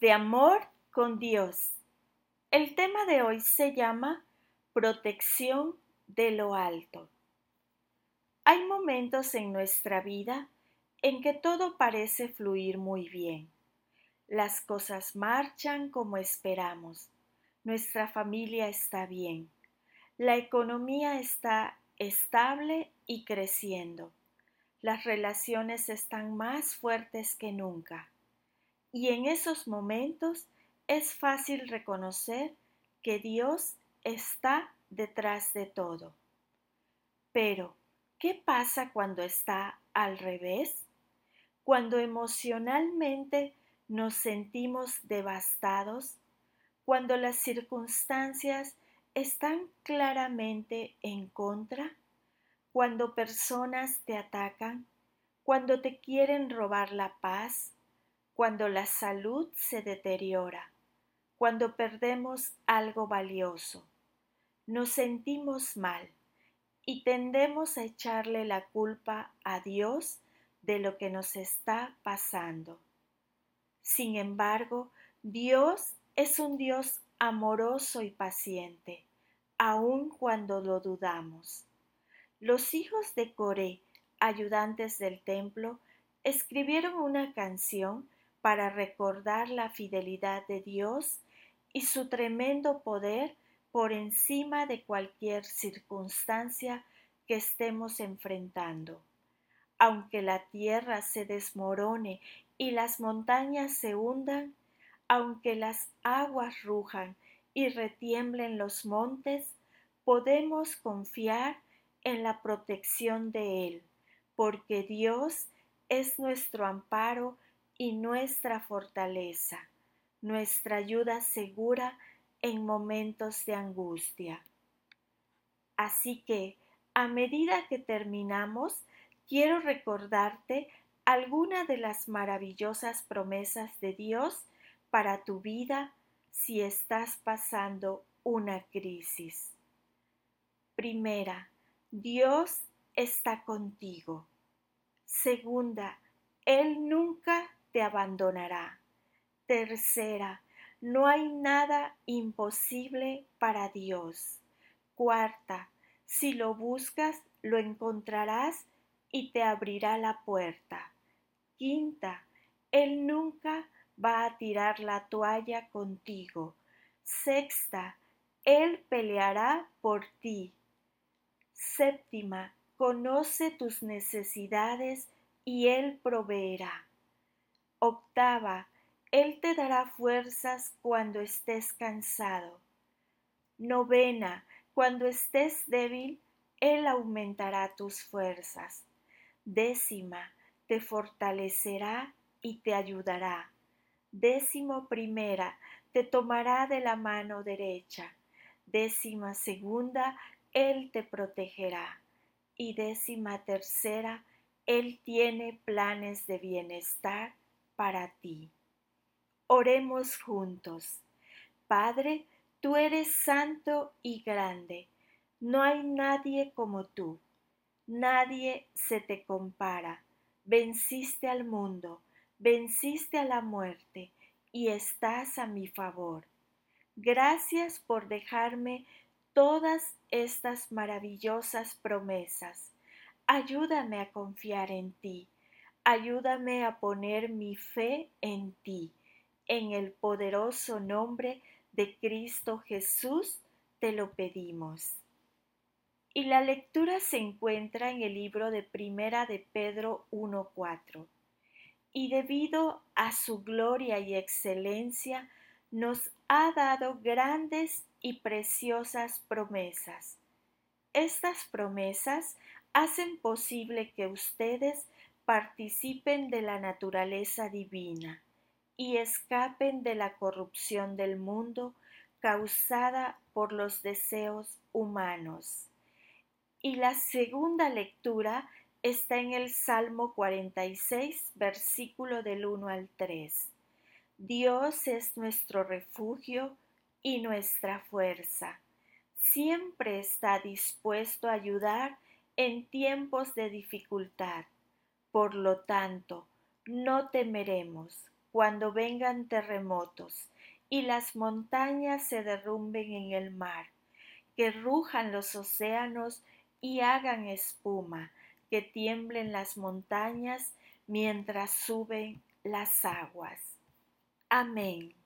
de amor con Dios. El tema de hoy se llama protección de lo alto. Hay momentos en nuestra vida en que todo parece fluir muy bien. Las cosas marchan como esperamos. Nuestra familia está bien. La economía está estable y creciendo. Las relaciones están más fuertes que nunca. Y en esos momentos es fácil reconocer que Dios está detrás de todo. Pero, ¿qué pasa cuando está al revés? Cuando emocionalmente nos sentimos devastados, cuando las circunstancias están claramente en contra, cuando personas te atacan, cuando te quieren robar la paz, cuando la salud se deteriora, cuando perdemos algo valioso. Nos sentimos mal y tendemos a echarle la culpa a Dios de lo que nos está pasando. Sin embargo, Dios es un Dios amoroso y paciente, aun cuando lo dudamos. Los hijos de Coré, ayudantes del templo, escribieron una canción para recordar la fidelidad de Dios y su tremendo poder por encima de cualquier circunstancia que estemos enfrentando. Aunque la tierra se desmorone y las montañas se hundan, aunque las aguas rujan y retiemblen los montes, podemos confiar en la protección de Él, porque Dios es nuestro amparo y nuestra fortaleza, nuestra ayuda segura en momentos de angustia. Así que, a medida que terminamos, quiero recordarte alguna de las maravillosas promesas de Dios para tu vida si estás pasando una crisis. Primera, Dios está contigo. Segunda, Él nunca te abandonará. Tercera, no hay nada imposible para Dios. Cuarta, si lo buscas, lo encontrarás y te abrirá la puerta. Quinta, Él nunca va a tirar la toalla contigo. Sexta, Él peleará por ti. Séptima, conoce tus necesidades y Él proveerá. Octava, Él te dará fuerzas cuando estés cansado. Novena, cuando estés débil, Él aumentará tus fuerzas. Décima, te fortalecerá y te ayudará. Décimo primera, te tomará de la mano derecha. Décima segunda, él te protegerá. Y décima tercera, Él tiene planes de bienestar para ti. Oremos juntos. Padre, tú eres santo y grande. No hay nadie como tú. Nadie se te compara. Venciste al mundo, venciste a la muerte y estás a mi favor. Gracias por dejarme todas estas maravillosas promesas. Ayúdame a confiar en ti. Ayúdame a poner mi fe en ti. En el poderoso nombre de Cristo Jesús te lo pedimos. Y la lectura se encuentra en el libro de Primera de Pedro 1.4. Y debido a su gloria y excelencia, nos ha dado grandes y preciosas promesas. Estas promesas hacen posible que ustedes participen de la naturaleza divina y escapen de la corrupción del mundo causada por los deseos humanos. Y la segunda lectura está en el Salmo 46, versículo del 1 al 3. Dios es nuestro refugio y nuestra fuerza. Siempre está dispuesto a ayudar en tiempos de dificultad. Por lo tanto, no temeremos, cuando vengan terremotos y las montañas se derrumben en el mar, que rujan los océanos y hagan espuma, que tiemblen las montañas mientras suben las aguas. Amén.